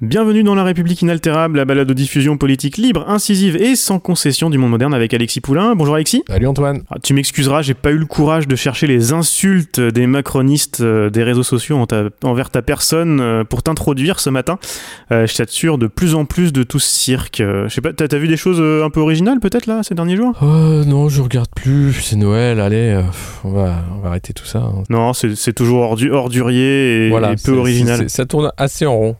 Bienvenue dans La République inaltérable, la balade de diffusion politique libre, incisive et sans concession du monde moderne avec Alexis Poulain. Bonjour Alexis. Salut Antoine. Ah, tu m'excuseras, j'ai pas eu le courage de chercher les insultes des macronistes euh, des réseaux sociaux en ta- envers ta personne euh, pour t'introduire ce matin. Euh, je t'assure de plus en plus de tout ce cirque. Je sais pas, t'as vu des choses un peu originales peut-être là ces derniers jours? Oh non, je regarde plus, c'est Noël, allez, on, va, on va arrêter tout ça. hein. Non, c'est toujours ordu- ordurier et, voilà, et peu original. Ça tourne assez en rond,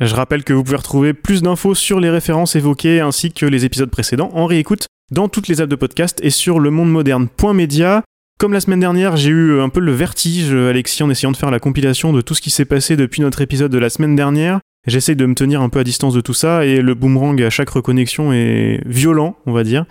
Je rappelle que vous pouvez retrouver plus d'infos sur les références évoquées ainsi que les épisodes précédents en réécoute dans toutes les apps de podcast et sur lemondemoderne.media. Comme la semaine dernière, j'ai eu un peu le vertige, Alexis, en essayant de faire la compilation de tout ce qui s'est passé depuis notre épisode de la semaine dernière. J'essaye de me tenir un peu à distance de tout ça et le boomerang à chaque reconnexion est violent, on va dire.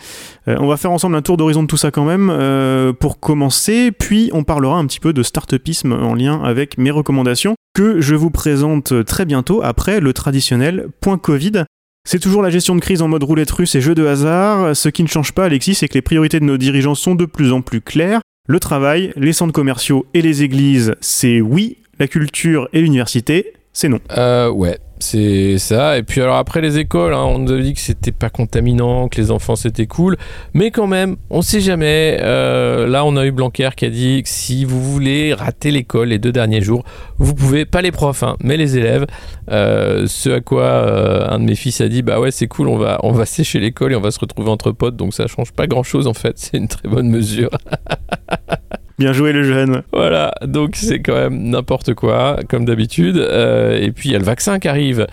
Euh, on va faire ensemble un tour d'horizon de tout ça quand même euh, pour commencer, puis on parlera un petit peu de startupisme en lien avec mes recommandations que je vous présente très bientôt après le traditionnel point Covid. C'est toujours la gestion de crise en mode roulette russe et jeu de hasard. Ce qui ne change pas, Alexis, c'est que les priorités de nos dirigeants sont de plus en plus claires. Le travail, les centres commerciaux et les églises, c'est oui. La culture et l'université, c'est non. Euh, ouais, c'est ça. Et puis alors après les écoles, hein, on nous a dit que c'était pas contaminant, que les enfants c'était cool, mais quand même, on sait jamais. Euh, là, on a eu Blanquer qui a dit que si vous voulez rater l'école les deux derniers jours, vous pouvez, pas les profs, hein, mais les élèves. Euh, ce à quoi un de mes fils a dit, bah ouais, c'est cool, on va, on va sécher l'école et on va se retrouver entre potes, donc ça change pas grand chose en fait. C'est une très bonne mesure. Bien joué le jeune. Voilà, donc c'est quand même n'importe quoi, comme d'habitude. Euh, et puis il y a le vaccin qui arrive.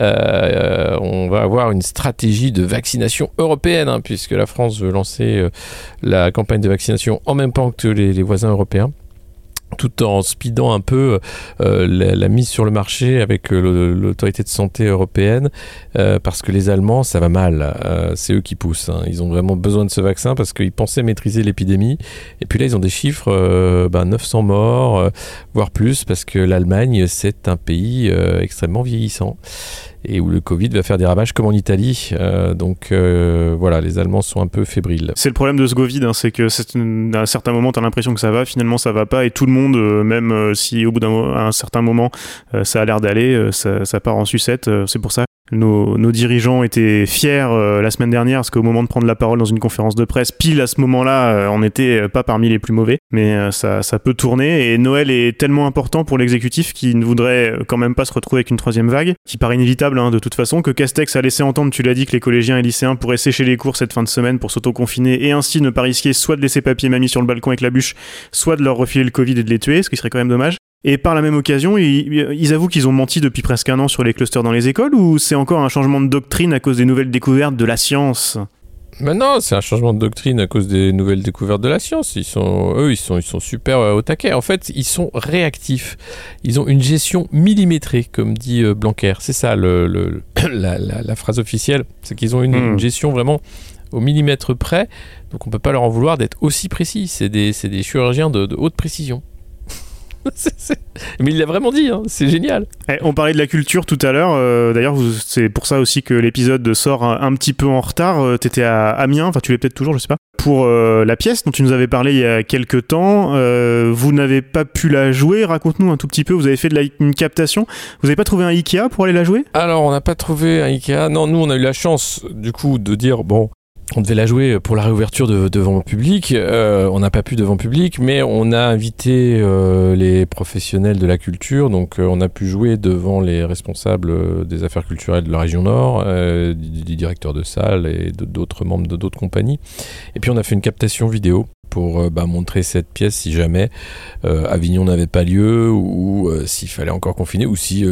Euh, on va avoir une stratégie de vaccination européenne, hein, puisque la France veut lancer euh, la campagne de vaccination en même temps que les voisins européens tout en speedant un peu euh, la, mise sur le marché avec euh, l'autorité de santé européenne, euh, parce que les Allemands, ça va mal. C'est eux qui poussent. hein. Ils ont vraiment besoin de ce vaccin parce qu'ils pensaient maîtriser l'épidémie. Et puis là, ils ont des chiffres, euh, ben, 900 morts, voire plus, parce que l'Allemagne, c'est un pays extrêmement vieillissant et où le Covid va faire des ravages comme en Italie. Euh, donc euh, voilà, les Allemands sont un peu fébriles. C'est le problème de ce Covid, hein, c'est que à un certain moment, tu as l'impression que ça va, finalement ça va pas, et tout le monde, euh, même si au bout d'un certain moment, ça a l'air d'aller, ça, part en sucette. c'est pour ça nos, dirigeants étaient fiers euh, la semaine dernière, parce qu'au moment de prendre la parole dans une conférence de presse, pile à ce moment-là, euh, on n'était euh, pas parmi les plus mauvais, mais euh, ça, peut tourner, et Noël est tellement important pour l'exécutif qui ne voudrait quand même pas se retrouver avec une troisième vague, qui paraît inévitable hein, de toute façon, que Castex a laissé entendre, tu l'as dit, que les collégiens et lycéens pourraient sécher les cours cette fin de semaine pour s'auto-confiner et ainsi ne pas risquer soit de laisser papy et mamie sur le balcon avec la bûche, soit de leur refiler le Covid et de les tuer, ce qui serait quand même dommage. Et par la même occasion, ils, ils avouent qu'ils ont menti depuis presque un an sur les clusters dans les écoles ou c'est encore un changement de doctrine à cause des nouvelles découvertes de la science? Maintenant, c'est un changement de doctrine à cause des nouvelles découvertes de la science. Ils sont, eux, ils sont, ils sont super euh, au taquet. En fait, ils sont réactifs. Ils ont une gestion millimétrée, comme dit euh, Blanquer. C'est ça le, le- la, la- la phrase officielle. C'est qu'ils ont une, Hmm. une gestion vraiment au millimètre près. Donc, on peut pas leur en vouloir d'être aussi précis. C'est des, des chirurgiens de, de haute précision. Mais il l'a vraiment dit. hein. C'est génial. Eh, on parlait de la culture tout à l'heure. euh, D'ailleurs, c'est pour ça aussi que l'épisode sort un, un petit peu en retard. Euh, T'étais à Amiens, enfin tu l'es peut-être toujours, je sais pas. Pour euh, la pièce dont tu nous avais parlé il y a quelques temps, euh, vous n'avez pas pu la jouer. Raconte-nous un tout petit peu. Vous avez fait de la, une captation. Vous n'avez pas trouvé un Ikea pour aller la jouer? Alors, on n'a pas trouvé un Ikea. Non, nous, on a eu la chance, du coup, de dire bon. On devait la jouer pour la réouverture de- devant public. Euh, on n'a pas pu devant public, mais on a invité euh, les professionnels de la culture. Donc, euh, on a pu jouer devant les responsables des affaires culturelles de la région Nord, du, directeur de salle et d'autres membres de d'autres compagnies. Et puis, on a fait une captation vidéo pour euh, bah, montrer cette pièce si jamais euh, Avignon n'avait pas lieu ou euh, s'il fallait encore confiner ou si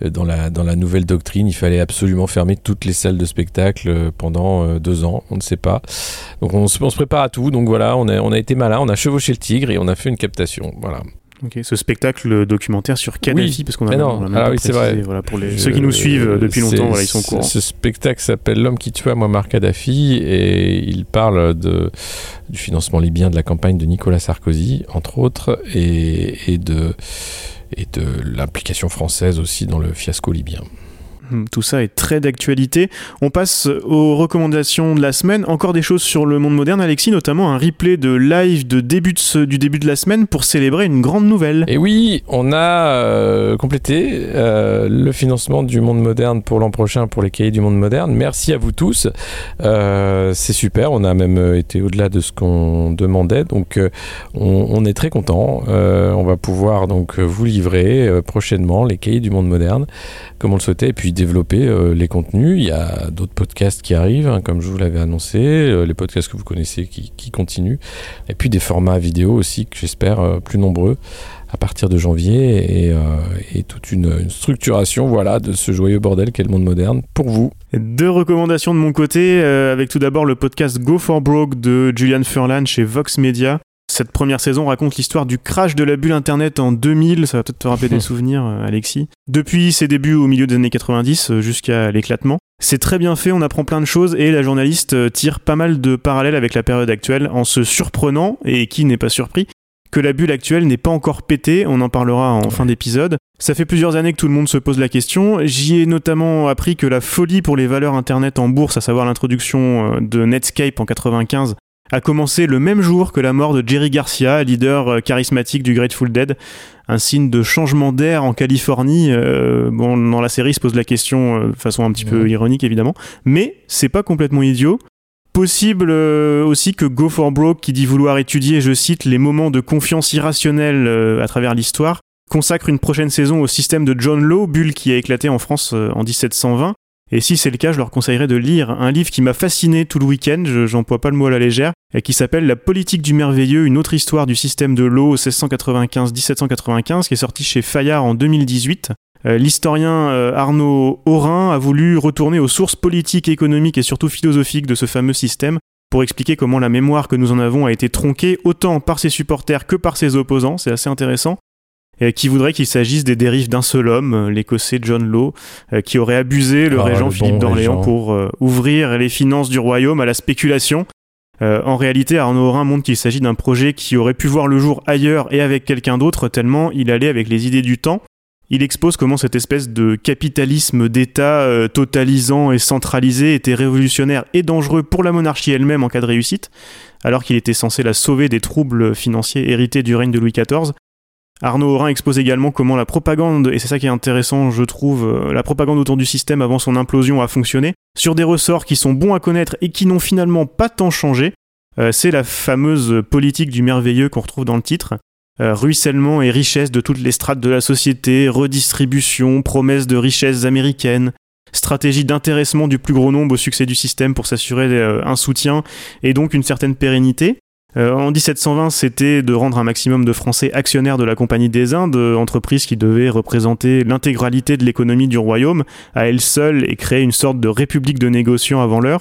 dans, la, nouvelle doctrine il fallait absolument fermer toutes les salles de spectacle pendant deux ans, on ne sait pas. Donc on, se- on se prépare à tout, donc voilà, on a, on a été malin, on a chevauché le tigre et on a fait une captation. Voilà. Ok, ce spectacle documentaire sur Kadhafi, Oui, parce qu'on a, non. on a Ah oui, c'est précisé, vrai. Voilà, pour les, Je- ceux qui nous suivent depuis longtemps, voilà, ils sont au ce- courant. Ce spectacle s'appelle L'homme qui tua Muammar Kadhafi et il parle de, du financement libyen de la campagne de Nicolas Sarkozy, entre autres, et, et de, et de l'implication française aussi dans le fiasco libyen. Hmm, Tout ça est très d'actualité. On passe aux recommandations de la semaine. Encore des choses sur le monde moderne, Alexis, notamment un replay de live de début de ce- du début de la semaine pour célébrer une grande nouvelle. Et oui, on a euh, complété euh, le financement du monde moderne pour l'an prochain pour les cahiers du monde moderne. Merci à vous tous. Euh, c'est super. On a même été au-delà de ce qu'on demandait. Donc, on, est très content. on va pouvoir donc vous livrer prochainement les cahiers du monde moderne, comme on le souhaitait, et puis développer euh, les contenus. Il y a d'autres podcasts qui arrivent, hein, comme je vous l'avais annoncé, euh, les podcasts que vous connaissez qui, qui continuent, et puis des formats vidéo aussi que j'espère euh, plus nombreux à partir de janvier et, et toute une, une structuration voilà de ce joyeux bordel qu'est le monde moderne pour vous. Deux recommandations de mon côté, avec tout d'abord le podcast Go for Broke de Julian Furlan chez Vox Media. Cette première saison raconte l'histoire du crash de la bulle Internet en 2000, ça va peut-être te rappeler des souvenirs, euh, Alexis. Depuis ses débuts au milieu des années 90 euh, jusqu'à l'éclatement. C'est très bien fait, on apprend plein de choses et la journaliste euh, tire pas mal de parallèles avec la période actuelle en se surprenant, et qui n'est pas surpris, que la bulle actuelle n'est pas encore pétée, on en parlera en fin d'épisode. Ça fait plusieurs années que tout le monde se pose la question. J'y ai notamment appris que la folie pour les valeurs internet en bourse, à savoir l'introduction de Netscape en 95, a commencé le même jour que la mort de Jerry Garcia, leader euh, charismatique du Grateful Dead. Un signe de changement d'air en Californie. euh, bon, dans la série, il se pose la question euh, de façon un petit peu ironique évidemment, mais c'est pas complètement idiot. Possible euh, aussi que Go for Broke, qui dit vouloir étudier, je cite, les moments de confiance irrationnelle à travers l'histoire, consacre une prochaine saison au système de John Law, bulle qui a éclaté en France en 1720. Et si c'est le cas, je leur conseillerais de lire un livre qui m'a fasciné tout le week-end, je- j'emploie pas le mot à la légère, et qui s'appelle La politique du merveilleux, une autre histoire du système de Law 1695-1795, qui est sorti chez Fayard en 2018. Euh, L'historien euh, Arnaud Aurin a voulu retourner aux sources politiques, économiques et surtout philosophiques de ce fameux système pour expliquer comment la mémoire que nous en avons a été tronquée autant par ses supporters que par ses opposants, c'est assez intéressant, qui voudrait qu'il s'agisse des dérives d'un seul homme, euh, l'écossais John Law, euh, qui aurait abusé le Ah, régent le Philippe bon d'Orléans pour euh, ouvrir les finances du royaume à la spéculation. Euh, en réalité, Arnaud Aurin montre qu'il s'agit d'un projet qui aurait pu voir le jour ailleurs et avec quelqu'un d'autre, tellement il allait avec les idées du temps. Il expose comment cette espèce de capitalisme d'État euh, totalisant et centralisé était révolutionnaire et dangereux pour la monarchie elle-même en cas de réussite, alors qu'il était censé la sauver des troubles financiers hérités du règne de Louis XIV. Arnaud Aurin expose également comment la propagande, et c'est ça qui est intéressant je trouve, euh, la propagande autour du système avant son implosion a fonctionné, sur des ressorts qui sont bons à connaître et qui n'ont finalement pas tant changé. Euh, c'est la fameuse politique du merveilleux qu'on retrouve dans le titre. Euh, ruissellement et richesse de toutes les strates de la société, redistribution, promesse de richesses américaines, stratégie d'intéressement du plus gros nombre au succès du système pour s'assurer un soutien et donc une certaine pérennité. Euh, en 1720, c'était de rendre un maximum de Français actionnaires de la Compagnie des Indes, entreprise qui devait représenter l'intégralité de l'économie du royaume à elle seule et créer une sorte de république de négociants avant l'heure.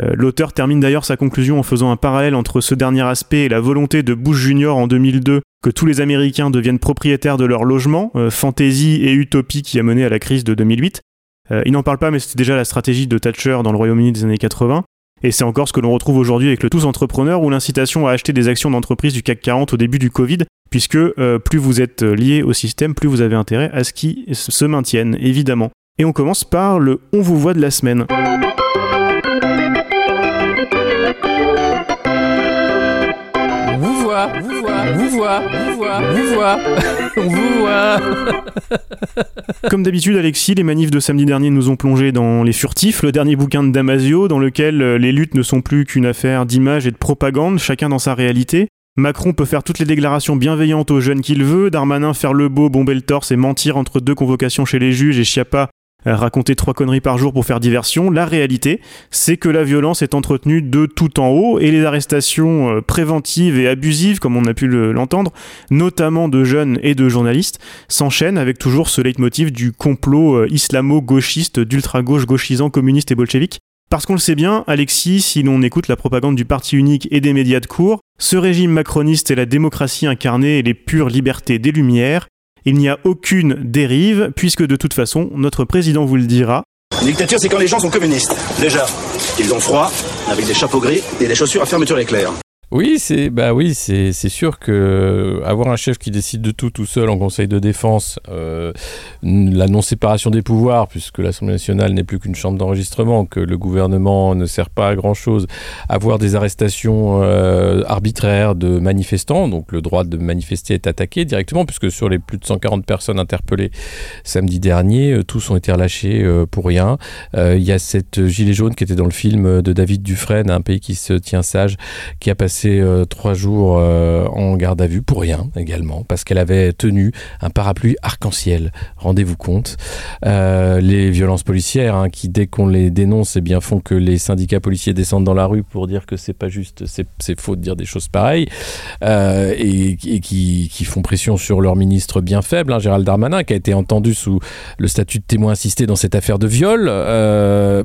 Euh, L'auteur termine d'ailleurs sa conclusion en faisant un parallèle entre ce dernier aspect et la volonté de Bush Jr. en 2002 que tous les Américains deviennent propriétaires de leur logement, euh, fantaisie et utopie qui a mené à la crise de 2008. Euh, il n'en parle pas, mais c'était déjà la stratégie de Thatcher dans le Royaume-Uni des années 80. Et c'est encore ce que l'on retrouve aujourd'hui avec le tous entrepreneur ou l'incitation à acheter des actions d'entreprise du CAC 40 au début du Covid, puisque euh, plus vous êtes lié au système, plus vous avez intérêt à ce qui se maintienne, évidemment. Et on commence par le On vous voit de la semaine. Vous voit, vous voit, vous voit, on vous voit. Comme d'habitude, Alexis, les manifs de samedi dernier nous ont plongé dans Les Furtifs, le dernier bouquin de Damasio, dans lequel euh, les luttes ne sont plus qu'une affaire d'image et de propagande, chacun dans sa réalité. Macron peut faire toutes les déclarations bienveillantes aux jeunes qu'il veut, Darmanin faire le beau, bomber le torse et mentir entre deux convocations chez les juges et Chiappa raconter trois conneries par jour pour faire diversion. La réalité, c'est que la violence est entretenue de tout en haut et les arrestations euh, préventives et abusives, comme on a pu le- l'entendre, notamment de jeunes et de journalistes, s'enchaînent avec toujours ce leitmotiv du complot euh, islamo-gauchiste, d'ultra-gauche gauchisant, communiste et bolchevique. Parce qu'on le sait bien, Alexis, si l'on écoute la propagande du parti unique et des médias de cours, Ce régime macroniste est la démocratie incarnée et les pures libertés des Lumières. Il n'y a aucune dérive, puisque de toute façon, notre président vous le dira. Une dictature, c'est quand les gens sont communistes. Déjà, ils ont froid, avec des chapeaux gris et des chaussures à fermeture éclair. Oui, c'est bah oui, c'est sûr que avoir un chef qui décide de tout tout seul en Conseil de défense, euh, la non séparation des pouvoirs, puisque l'Assemblée nationale n'est plus qu'une chambre d'enregistrement, que le gouvernement ne sert pas à grand chose, avoir des arrestations euh, arbitraires de manifestants, donc le droit de manifester est attaqué directement, puisque sur les plus de 140 personnes interpellées samedi dernier, euh, tous ont été relâchés euh, pour rien. Euh, Il y a cette gilet jaune qui était dans le film de David Dufresne, un pays qui se tient sage, qui a passé euh, trois jours euh, en garde à vue pour rien également, parce qu'elle avait tenu un parapluie arc-en-ciel. Rendez-vous compte. Euh, les violences policières, hein, qui dès qu'on les dénonce, eh bien font que les syndicats policiers descendent dans la rue pour dire que c'est pas juste, c'est faux de dire des choses pareilles, et, qui, qui font pression sur leur ministre bien faible, hein, Gérald Darmanin, qui a été entendu sous le statut de témoin assisté dans cette affaire de viol.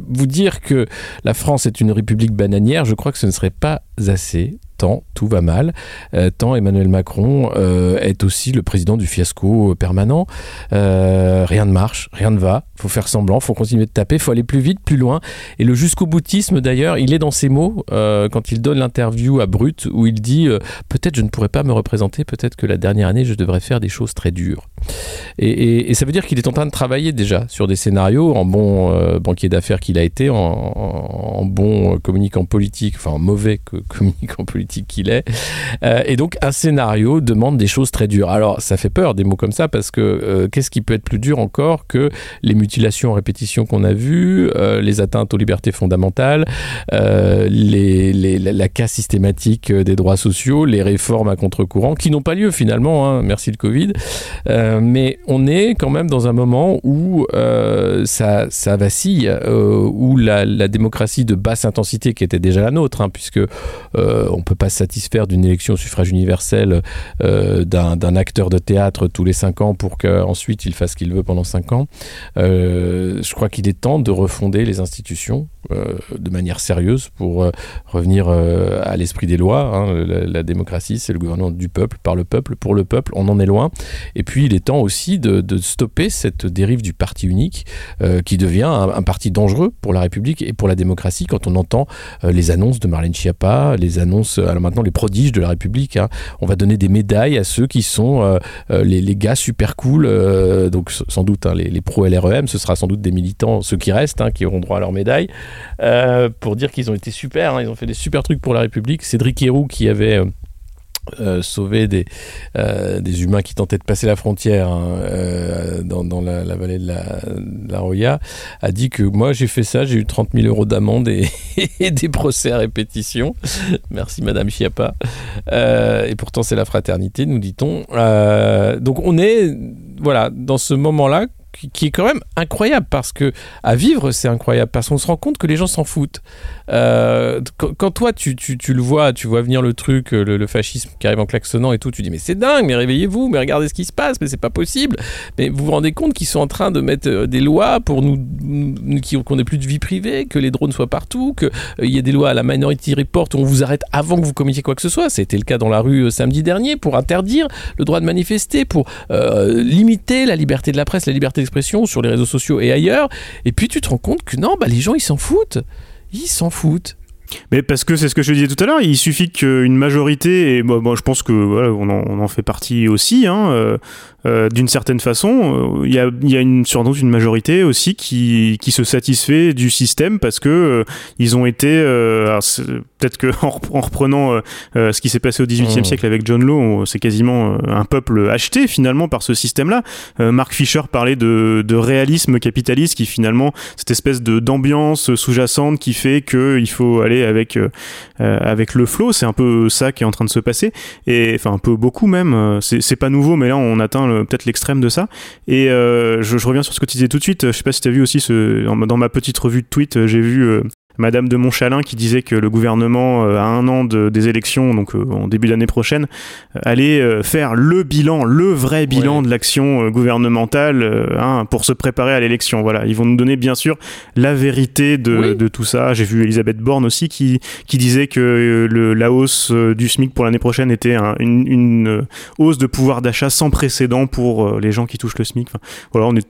Vous dire que la France est une république bananière, je crois que ce ne serait pas assez tant tout va mal, euh, tant Emmanuel Macron euh, est aussi le président du fiasco euh, permanent. Rien ne marche, rien ne va, faut faire semblant, faut continuer de taper, faut aller plus vite, plus loin. Et le jusqu'au boutisme d'ailleurs, il est dans ses mots quand il donne l'interview à Brut où il dit peut-être je ne pourrais pas me représenter, peut-être que la dernière année je devrais faire des choses très dures. Et, ça veut dire qu'il est en train de travailler déjà sur des scénarios en bon banquier d'affaires qu'il a été, en, en- bon communicant politique, enfin en mauvais co- communicant politique qu'il est. Euh, et donc un scénario demande des choses très dures. Alors ça fait peur des mots comme ça parce que euh, qu'est-ce qui peut être plus dur encore que les mutilations en répétition qu'on a vues, euh, les atteintes aux libertés fondamentales, les, la, casse systématique des droits sociaux, les réformes à contre-courant qui n'ont pas lieu finalement, hein, merci le Covid. Mais on est quand même dans un moment où ça, ça vacille, où la, la démocratie de basse intensité qui était déjà la nôtre, hein, puisque euh, on peut pas se satisfaire d'une élection au suffrage universel euh, d'un acteur de théâtre tous les cinq ans pour qu'ensuite il fasse ce qu'il veut pendant cinq ans. Euh, je crois qu'il est temps de refonder les institutions de manière sérieuse pour euh, revenir euh, à l'esprit des lois. hein. La, démocratie, c'est le gouvernement du peuple, par le peuple, pour le peuple. On en est loin. Et puis, il est temps aussi de, stopper cette dérive du parti unique euh, qui devient un, parti dangereux pour la République et pour la démocratie quand on entend euh, les annonces de Marlène Schiappa, les annonces, alors maintenant les prodiges de la République. hein. On va donner des médailles à ceux qui sont euh, euh, les, gars super cool, euh, donc sans doute hein, les, les pro LREM, ce sera sans doute des militants, ceux qui restent, qui auront droit à leur médaille, euh, pour dire qu'ils ont été super, hein, ils ont fait des super trucs pour la République. Cédric Héroux qui avait... euh, euh, sauvé des, euh, des humains qui tentaient de passer la frontière hein, dans, la, vallée de la, Roya, a dit que moi j'ai fait ça, j'ai eu 30 000 euros d'amende et, et des procès à répétition. Merci Madame Chiappa. Et pourtant c'est la fraternité, nous dit-on. Donc on est voilà dans ce moment-là qui- est quand même incroyable parce que à vivre c'est incroyable parce qu'on se rend compte que les gens s'en foutent. Euh, quand, toi tu, tu, tu le vois, tu vois venir le truc, euh, le, fascisme qui arrive en klaxonnant et tout, tu dis mais c'est dingue, mais réveillez-vous, mais regardez ce qui se passe, mais c'est pas possible. Mais vous vous rendez compte qu'ils sont en train de mettre euh, des lois pour nous, qu'on n'ait plus de vie privée, que les drones soient partout, qu'il y ait des lois à la Minority Report où on vous arrête avant que vous commettiez quoi que ce soit. C'était le cas dans la rue samedi dernier pour interdire le droit de manifester, pour limiter la liberté de la presse, la liberté sur les réseaux sociaux et ailleurs. Et puis tu te rends compte que non, bah, les gens ils s'en foutent. Ils s'en foutent. Mais parce que c'est ce que je disais tout à l'heure, il suffit qu'une majorité, et moi, je pense que voilà, on, en, on en fait partie aussi, hein, euh, euh, d'une certaine façon, euh, il y, a, il y a une, doute une majorité aussi qui, qui se satisfait du système parce que euh, ils ont été, peut-être que en, rep- en reprenant ce qui s'est passé au XVIIIe Mmh. siècle avec John Law, c'est quasiment un peuple acheté finalement par ce système-là. Mark Fisher parlait de, de réalisme capitaliste qui finalement cette espèce de d'ambiance sous-jacente qui fait que il faut aller avec avec le flow. C'est un peu ça qui est en train de se passer et enfin un peu beaucoup même. C'est c'est pas nouveau, mais là on atteint le- peut-être l'extrême de ça. Et euh, je, reviens sur ce que tu disais tout de suite. Je sais pas si tu as vu aussi ce dans ma- dans ma petite revue de tweet, euh, j'ai vu. Madame de Montchalin qui disait que le gouvernement, euh, à un an de- des élections, donc euh, en début d'année prochaine, euh, allait faire le bilan, le vrai bilan Ouais. de l'action gouvernementale hein, pour se préparer à l'élection. Voilà, ils vont nous donner bien sûr la vérité de, Oui. de tout ça. J'ai vu Elisabeth Borne aussi qui, qui disait que le, la hausse du SMIC pour l'année prochaine était un- une, une, hausse de pouvoir d'achat sans précédent pour les gens qui touchent le SMIC. Enfin, voilà, on est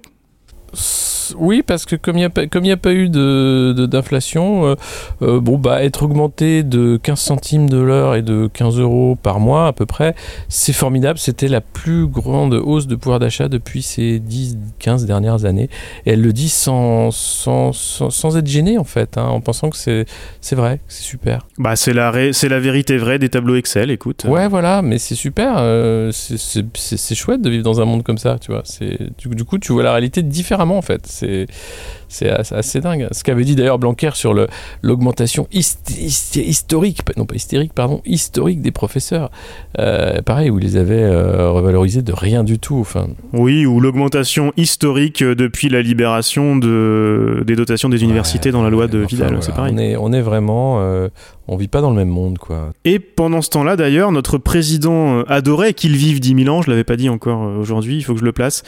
Oui, parce que comme il n'y a, a pas eu de- de- d'inflation, euh, euh, bon, bah, être augmenté de 15 centimes de l'heure et de 15 euros par mois à peu près, c'est formidable. C'était la plus grande hausse de pouvoir d'achat depuis ces 10-15 dernières années. Et elle le dit sans, sans, sans, sans être gênée en fait, hein, en pensant que c'est vrai, c'est super. Bah, c'est la, la vérité vraie des tableaux Excel, écoute. Ouais, voilà, mais c'est super. euh, c'est- chouette de vivre dans un monde comme ça, tu vois. Du, du coup, tu vois la réalité différemment, en fait. C'est c'est assez, dingue. Ce qu'avait dit d'ailleurs Blanquer sur l'augmentation hist- hist- historique, non pas hystérique, pardon, historique des professeurs. Euh, pareil, où ils les avaient euh, revalorisés de rien du tout. Enfin, Oui, ou l'augmentation historique euh, depuis la libération de, des dotations des universités ouais, dans la loi de enfin, Vidal, voilà, c'est pareil. On est, on est vraiment. euh, on vit pas dans le même monde, quoi. Et pendant ce temps-là, d'ailleurs, notre président adorait qu'il vive 10 000 ans, je l'avais pas dit encore aujourd'hui, il faut que je le place,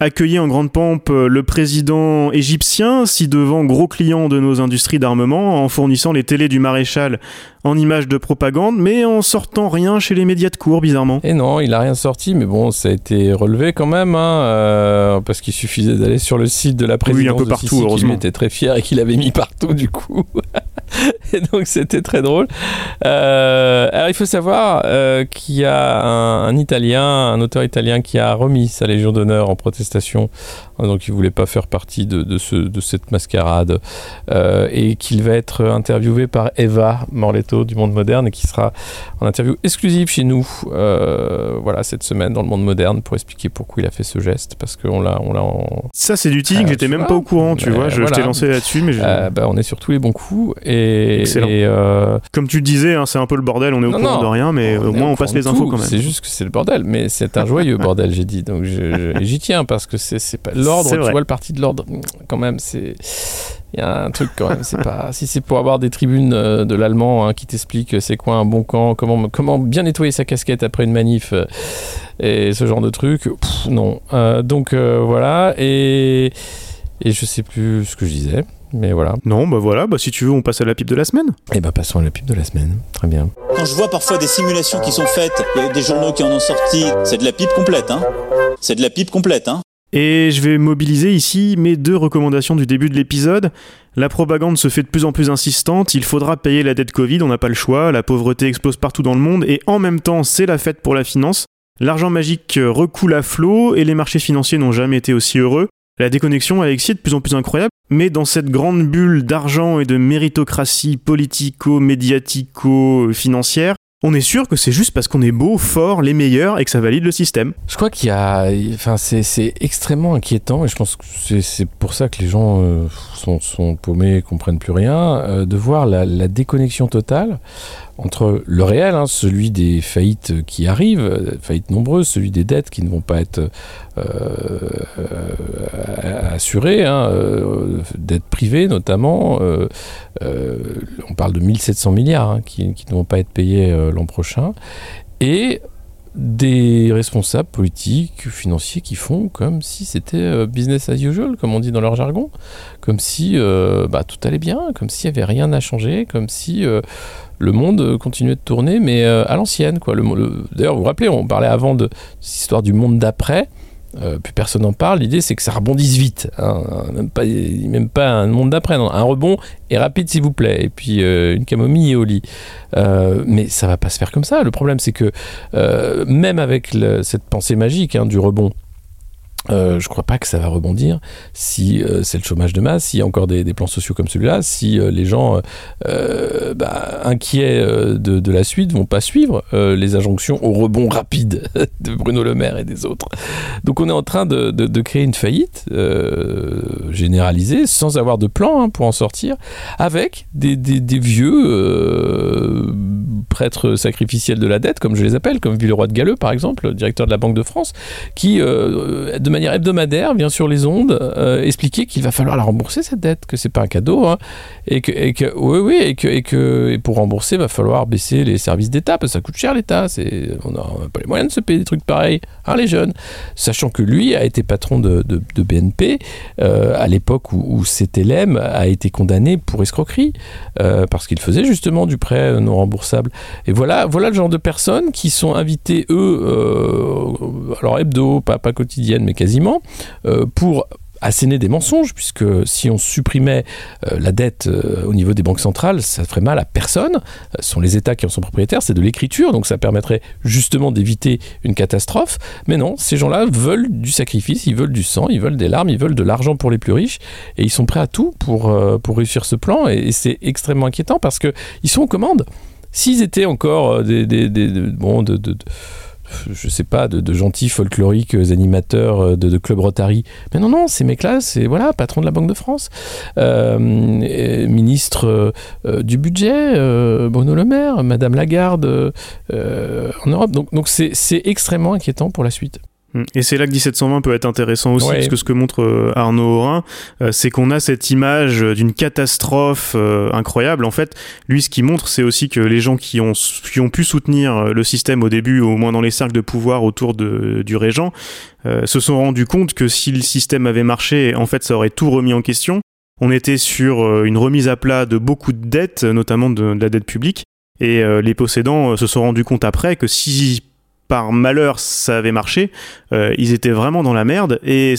accueillit en grande pompe euh, le président égyptien, si devant gros client de nos industries d'armement, en fournissant les télés du maréchal en images de propagande, mais en sortant rien chez les médias de cours, bizarrement. Et non, il a rien sorti, mais bon, ça a été relevé quand même, hein, euh, parce qu'il suffisait d'aller sur le site de la présidence un peu de partout, Sisi, heureusement. était très fier et qu'il avait mis partout du coup. et donc c'était très drôle. Euh, alors il faut savoir euh, qu'il y a un, un Italien, un auteur italien qui a remis sa Légion d'honneur en protestation, donc il voulait pas faire partie de, de, ce, de cette mascarade, et qu'il va être interviewé par Eva Morletto du Monde Moderne et qui sera en interview exclusive chez nous, euh, voilà, cette semaine dans le Monde Moderne pour expliquer pourquoi il a fait ce geste, parce qu'on l'a, on l'a en- Ça, c'est du teasing, Ah, j'étais même pas au courant, tu vois, je, t'ai lancé là-dessus, mais euh, bah, on est sur tous les bons coups et, Excellent. et, euh, comme tu disais, hein, c'est un peu le bordel, on est au Non, courant non. de rien, mais au moins on passe les infos tout. quand même. C'est juste que c'est le bordel, mais c'est un joyeux bordel, j'ai dit. Donc j'y tiens parce que c'est pas l'ordre. Tu vois le parti de l'ordre, quand même, c'est il y a un truc quand même. C'est pas si c'est pour avoir des tribunes euh, de l'allemand hein, qui t'expliquent c'est quoi un bon camp, comment comment bien nettoyer sa casquette après une manif euh, et ce genre de truc. pff, non. Euh, donc euh, voilà et et je sais plus ce que je disais. Mais voilà. Non, bah voilà, bah si tu veux, on passe à la pipe de la semaine. Et ben passons à la pub de la semaine. Très bien. Quand je vois parfois des simulations qui sont faites, il y a des journaux qui en ont sorti, c'est de la pipe complète, hein. C'est de la pipe complète, hein. Et je vais mobiliser ici mes deux recommandations du début de l'épisode. La propagande se fait de plus en plus insistante, il faudra payer la dette Covid, on n'a pas le choix, la pauvreté explose partout dans le monde, et en même temps c'est la fête pour la finance. L'argent magique recoule à flot, et les marchés financiers n'ont jamais été aussi heureux. La déconnexion, Alexis, est de plus en plus incroyable, mais dans cette grande bulle d'argent et de méritocratie politico-médiatico-financière, on est sûr que c'est juste parce qu'on est beau, fort, les meilleurs, et que ça valide le système. Je crois qu'il y a, enfin, c'est, extrêmement inquiétant et je pense que c'est, pour ça que les gens euh, sont, sont paumés, comprennent plus rien, euh, de voir la, déconnexion totale entre le réel, hein, celui des faillites qui arrivent, euh, faillites nombreuses, celui des dettes qui ne vont pas être euh, assurées, hein, dettes privées notamment. on parle de 1700 milliards hein, qui, qui ne vont pas être payés l'an prochain. Et des responsables politiques, financiers qui font comme si c'était euh, business as usual, comme on dit dans leur jargon, comme si euh, bah, tout allait bien, comme s'il n'y avait rien à changer, comme si euh, le monde euh, continuait de tourner, mais euh, à l'ancienne. quoi. Le, D'ailleurs, vous vous rappelez, on parlait avant de cette histoire du monde d'après. Euh, plus personne n'en parle. L'idée, c'est que ça rebondisse vite. hein. Même, pas, même pas un monde d'après. Un rebond et rapide, s'il vous plaît. Et puis euh, une camomille et au lit. Euh, mais ça va pas se faire comme ça. Le problème, c'est que même avec cette pensée magique hein, du rebond, euh, je crois pas que ça va rebondir si euh, c'est le chômage de masse, s'il y a encore des, plans sociaux comme celui-là, si euh, les gens euh, bah, inquiets de, la suite vont pas suivre les injonctions au rebond rapide de Bruno Le Maire et des autres. Donc on est en train de, créer une faillite généralisée sans avoir de plan hein, pour en sortir, avec des, vieux prêtres sacrificiels de la dette, comme je les appelle, comme Villeroy de Galleux par exemple, le directeur de la Banque de France, qui, euh, de manière hebdomadaire, bien sur les ondes, euh, expliquer qu'il va falloir la rembourser cette dette, que c'est pas un cadeau, hein, et que, oui, et que, et que pour rembourser, va falloir baisser les services d'État, parce que ça coûte cher l'État. On n'a pas les moyens de se payer des trucs pareils, hein, les jeunes. Sachant que lui a été patron de, BNP euh, à l'époque où, où CTLM a été condamné pour escroquerie, euh, parce qu'il faisait justement du prêt non remboursable. Et voilà, voilà le genre de personnes qui sont invitées, eux, euh, alors hebdo, pas, pas quotidienne, mais quasiment, euh, pour asséner des mensonges, puisque si on supprimait euh, la dette euh, au niveau des banques centrales, ça ferait mal à personne. Euh, ce sont les États qui en sont propriétaires, c'est de l'écriture, donc ça permettrait justement d'éviter une catastrophe. Mais non, ces gens-là veulent du sacrifice, ils veulent du sang, ils veulent des larmes, ils veulent de l'argent pour les plus riches, et ils sont prêts à tout pour, euh, pour réussir ce plan, et, et c'est extrêmement inquiétant parce qu'ils sont aux commandes. S'ils étaient encore euh, des, des, des- de- bon, de, je sais pas, de, gentils folkloriques euh, animateurs euh, de, club Rotary. Mais non, non, ces mecs-là, c'est voilà, patron de la Banque de France, ministre du budget, euh, Bruno Le Maire, Madame Lagarde en Europe. Donc, donc c'est extrêmement inquiétant pour la suite. Mm. Et c'est là que 1720 peut être intéressant aussi, Ouais. parce que ce que montre euh, Arnaud Aurin, euh, c'est qu'on a cette image euh, d'une catastrophe euh, incroyable. En fait, lui, ce qu'il montre, c'est aussi que les gens qui ont, qui ont pu soutenir le système au début, au moins dans les cercles de pouvoir autour de, du régent, euh, se sont rendus compte que si le système avait marché, en fait, ça aurait tout remis en question. On était sur une remise à plat de beaucoup de dettes, notamment de, de la dette publique. Et les possédants se sont rendus compte après que si par malheur ça avait marché, euh, ils étaient vraiment dans la merde et,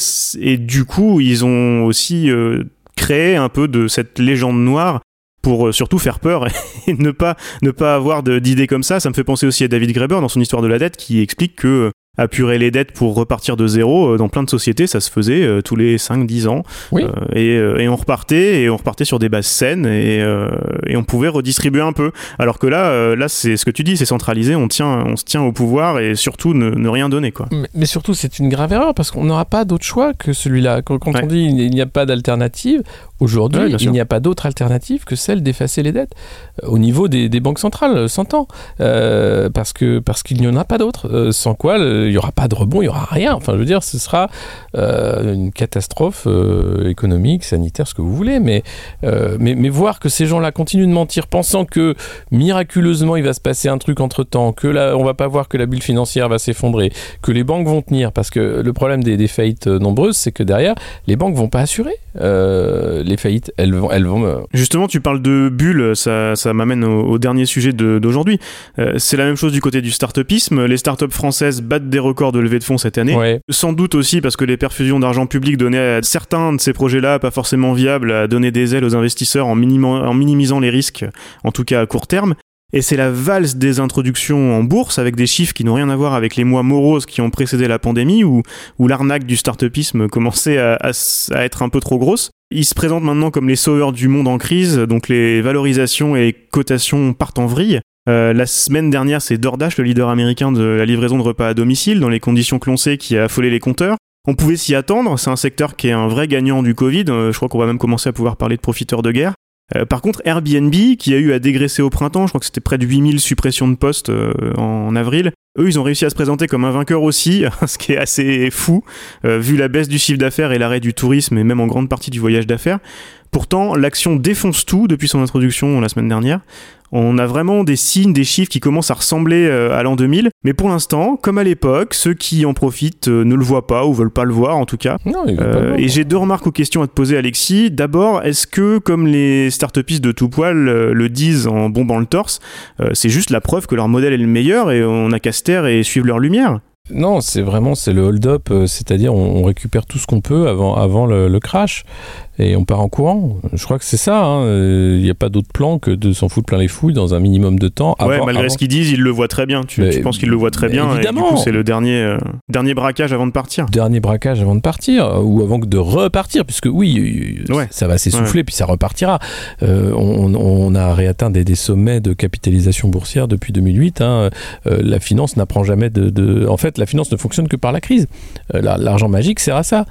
du coup ils ont aussi euh, créé un peu de cette légende noire pour euh, surtout faire peur et ne pas ne pas avoir d'idées comme ça. Ça me fait penser aussi à David Graeber dans son histoire de la dette qui explique que euh, apurer les dettes pour repartir de zéro euh, dans plein de sociétés ça se faisait euh, tous les 5-10 ans Oui. Euh, et, et on repartait et on repartait sur des bases saines et, euh, et on pouvait redistribuer un peu alors que là euh, là c'est ce que tu dis c'est centralisé on tient on se tient au pouvoir et surtout ne, ne rien donner quoi Mais, mais surtout, c'est une grave erreur parce qu'on n'aura pas d'autre choix que celui-là. Quand, quand Ouais. on dit il n'y a pas d'alternative, aujourd'hui, Ouais, il n'y a pas d'autre alternative que celle d'effacer les dettes au niveau des, des banques centrales, s'entend. Parce que parce qu'il n'y en a pas d'autre. Sans quoi, le- il n'y aura pas de rebond, il n'y aura rien. Enfin, je veux dire, ce sera euh, une catastrophe euh, économique, sanitaire, ce que vous voulez. Mais, euh, mais, mais voir que ces gens-là continuent de mentir, pensant que miraculeusement il va se passer un truc entre temps, que là, on va pas voir que la bulle financière va s'effondrer, que les banques vont tenir, parce que le problème des, des faillites nombreuses, c'est que derrière, les banques vont pas assurer les faillites. Elles vont, elles vont. Justement, tu parles de bulles, ça, ça m'amène au, dernier sujet d'aujourd'hui. C'est la même chose du côté du start-upisme. Les startups françaises battent des records de levée de fonds cette année. ouais. Sans doute aussi parce que les perfusions d'argent public données à certains de ces projets-là, pas forcément viables, à donner des ailes aux investisseurs en, minima- en minimisant les risques, en tout cas à court terme. Et c'est la valse des introductions en bourse avec des chiffres qui n'ont rien à voir avec les mois moroses qui ont précédé la pandémie où, où l'arnaque du start-upisme commençait à, à s- à être un peu trop grosse. Ils se présentent maintenant comme les sauveurs du monde en crise, donc les valorisations et les cotations partent en vrille. Euh, la semaine dernière, c'est DoorDash, le leader américain de la livraison de repas à domicile, dans les conditions que l'on sait, qui a affolé les compteurs. On pouvait s'y attendre, c'est un secteur qui est un vrai gagnant du Covid, Euh, je crois qu'on va même commencer à pouvoir parler de profiteurs de guerre. Euh, par contre, Airbnb, qui a eu à dégraisser au printemps, je crois que c'était près de 8000 suppressions de postes en avril, eux, ils ont réussi à se présenter comme un vainqueur aussi, ce qui est assez fou, vu la baisse du chiffre d'affaires et l'arrêt du tourisme et même en grande partie du voyage d'affaires. Pourtant, l'action défonce tout depuis son introduction la semaine dernière. On a vraiment des signes, des chiffres qui commencent à ressembler euh, à l'an 2000. Mais pour l'instant, comme à l'époque, ceux qui en profitent euh, ne le voient pas ou veulent pas le voir en tout cas. Non, Euh, et j'ai deux remarques aux questions à te poser, Alexis. D'abord, est-ce que, comme les startupistes de tout poil le disent en bombant le torse, c'est juste la preuve que leur modèle est le meilleur et on a qu'à se taire et suivre leur lumière? Non, c'est vraiment c'est le hold-up, c'est-à-dire on, on récupère tout ce qu'on peut avant, avant le, le crash et on part en courant. Je crois que c'est ça. hein. Euh, Il n'y a pas d'autre plan que de s'en foutre plein les fouilles dans un minimum de temps. Ouais, avant- malgré avant- ce qu'ils disent, ils le voient très bien. Tu, tu penses qu'ils le voient très bien et du évidemment. coup, c'est le dernier, euh, dernier braquage avant de partir. dernier braquage avant de partir ou avant que de repartir puisque oui Ouais. ça va s'essouffler puis ça repartira Euh, on, on a réatteint des, des sommets de capitalisation boursière depuis 2008 hein. Euh, la finance n'apprend jamais de, de- en fait la finance ne fonctionne que par la crise la- l'argent magique sert à ça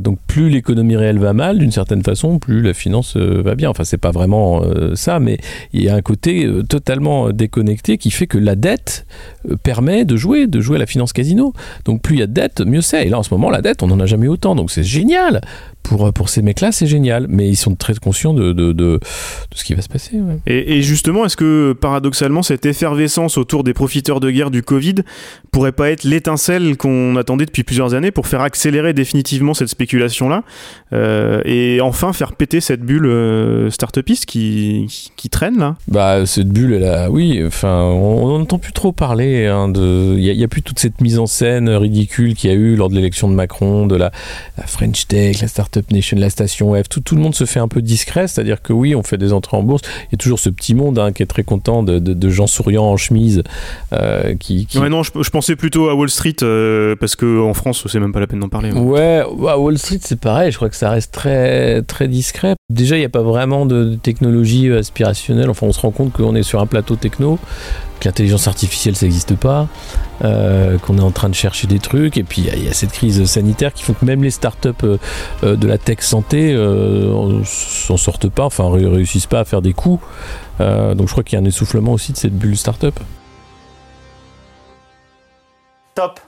donc plus l'économie réelle va mal d'une certaine façon, plus la finance euh, va bien. Enfin, c'est pas vraiment euh, ça, mais il y a un côté euh, totalement déconnecté qui fait que la dette permet de jouer, de jouer à la finance casino. Donc plus il y a de dette, mieux c'est. Et là, en ce moment, la dette, on n'en a jamais autant. Donc c'est génial. Pour, pour ces mecs-là, c'est génial. Mais ils sont très conscients de, de, de, ce qui va se passer. Et, justement, est-ce que paradoxalement, cette effervescence autour des profiteurs de guerre du Covid pourrait pas être l'étincelle qu'on attendait depuis plusieurs années pour faire accélérer définitivement cette spéculation-là? Et enfin faire péter cette bulle euh, start-upiste qui, qui, traîne là Bah, cette bulle, elle a, oui, enfin, on n'entend plus trop parler hein, de. Il n'y a, plus toute cette mise en scène ridicule qu'il y a eu lors de l'élection de Macron, de la, la French Tech, la Startup Nation, la Station F. Tout, tout le monde se fait un peu discret, c'est-à-dire que oui, on fait des entrées en bourse. Il y a toujours ce petit monde hein, qui est très content de, de- de gens souriants en chemise euh, qui. qui- Ouais, non, je, je pensais plutôt à Wall Street euh, parce que en France, c'est même pas la peine d'en parler. Ouais, à Wall Street, c'est pareil. Je crois que ça reste très, très discret. Déjà, il n'y a pas vraiment de, technologie aspirationnelle. Enfin, on se rend compte qu'on est sur un plateau techno, que l'intelligence artificielle, ça n'existe pas, euh, qu'on est en train de chercher des trucs. Et puis, il y a- cette crise sanitaire qui font que même les startups euh, euh, de la tech santé euh, s'en sortent pas, enfin, ré- réussissent pas à faire des coups. Donc, je crois qu'il y a un essoufflement aussi de cette bulle startup. Top